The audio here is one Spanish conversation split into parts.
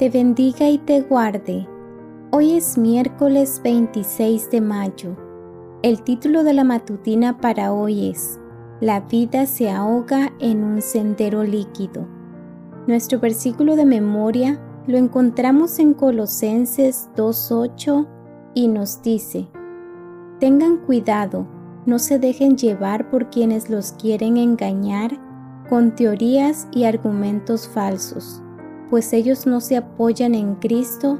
te bendiga y te guarde. Hoy es miércoles 26 de mayo. El título de la matutina para hoy es La vida se ahoga en un sendero líquido. Nuestro versículo de memoria lo encontramos en Colosenses 2.8 y nos dice, Tengan cuidado, no se dejen llevar por quienes los quieren engañar con teorías y argumentos falsos pues ellos no se apoyan en Cristo,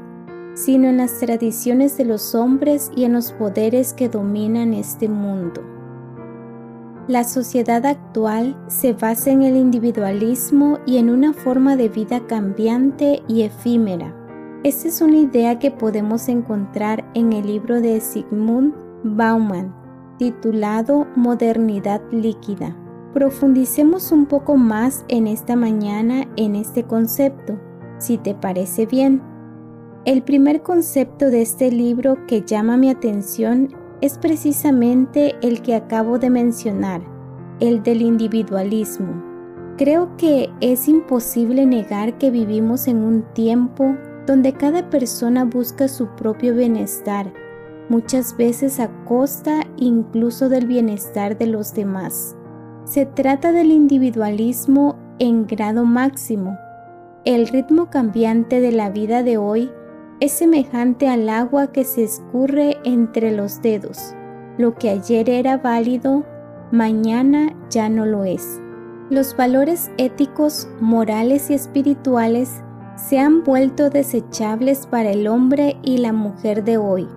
sino en las tradiciones de los hombres y en los poderes que dominan este mundo. La sociedad actual se basa en el individualismo y en una forma de vida cambiante y efímera. Esta es una idea que podemos encontrar en el libro de Sigmund Bauman, titulado Modernidad líquida. Profundicemos un poco más en esta mañana en este concepto, si te parece bien. El primer concepto de este libro que llama mi atención es precisamente el que acabo de mencionar, el del individualismo. Creo que es imposible negar que vivimos en un tiempo donde cada persona busca su propio bienestar, muchas veces a costa incluso del bienestar de los demás. Se trata del individualismo en grado máximo. El ritmo cambiante de la vida de hoy es semejante al agua que se escurre entre los dedos. Lo que ayer era válido, mañana ya no lo es. Los valores éticos, morales y espirituales se han vuelto desechables para el hombre y la mujer de hoy,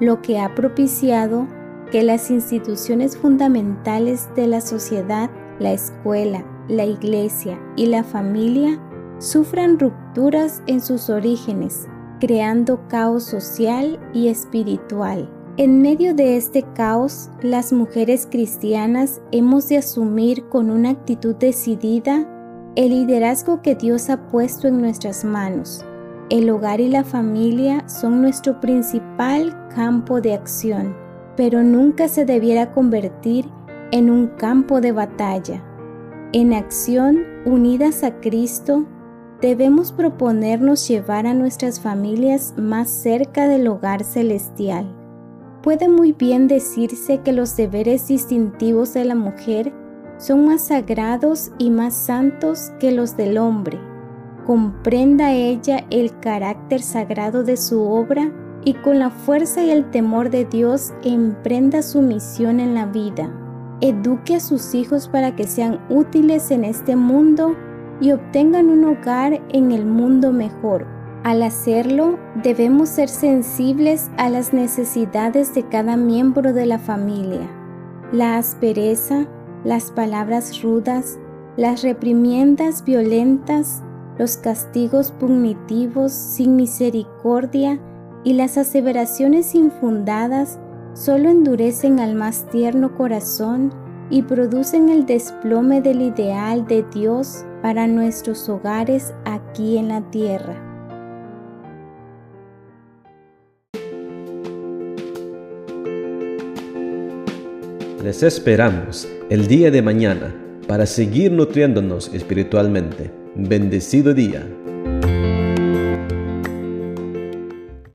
lo que ha propiciado que las instituciones fundamentales de la sociedad, la escuela, la iglesia y la familia sufran rupturas en sus orígenes, creando caos social y espiritual. En medio de este caos, las mujeres cristianas hemos de asumir con una actitud decidida el liderazgo que Dios ha puesto en nuestras manos. El hogar y la familia son nuestro principal campo de acción pero nunca se debiera convertir en un campo de batalla. En acción, unidas a Cristo, debemos proponernos llevar a nuestras familias más cerca del hogar celestial. Puede muy bien decirse que los deberes distintivos de la mujer son más sagrados y más santos que los del hombre. Comprenda ella el carácter sagrado de su obra y con la fuerza y el temor de Dios emprenda su misión en la vida. Eduque a sus hijos para que sean útiles en este mundo y obtengan un hogar en el mundo mejor. Al hacerlo, debemos ser sensibles a las necesidades de cada miembro de la familia. La aspereza, las palabras rudas, las reprimiendas violentas, los castigos punitivos sin misericordia, y las aseveraciones infundadas solo endurecen al más tierno corazón y producen el desplome del ideal de Dios para nuestros hogares aquí en la tierra. Les esperamos el día de mañana para seguir nutriéndonos espiritualmente. Bendecido día.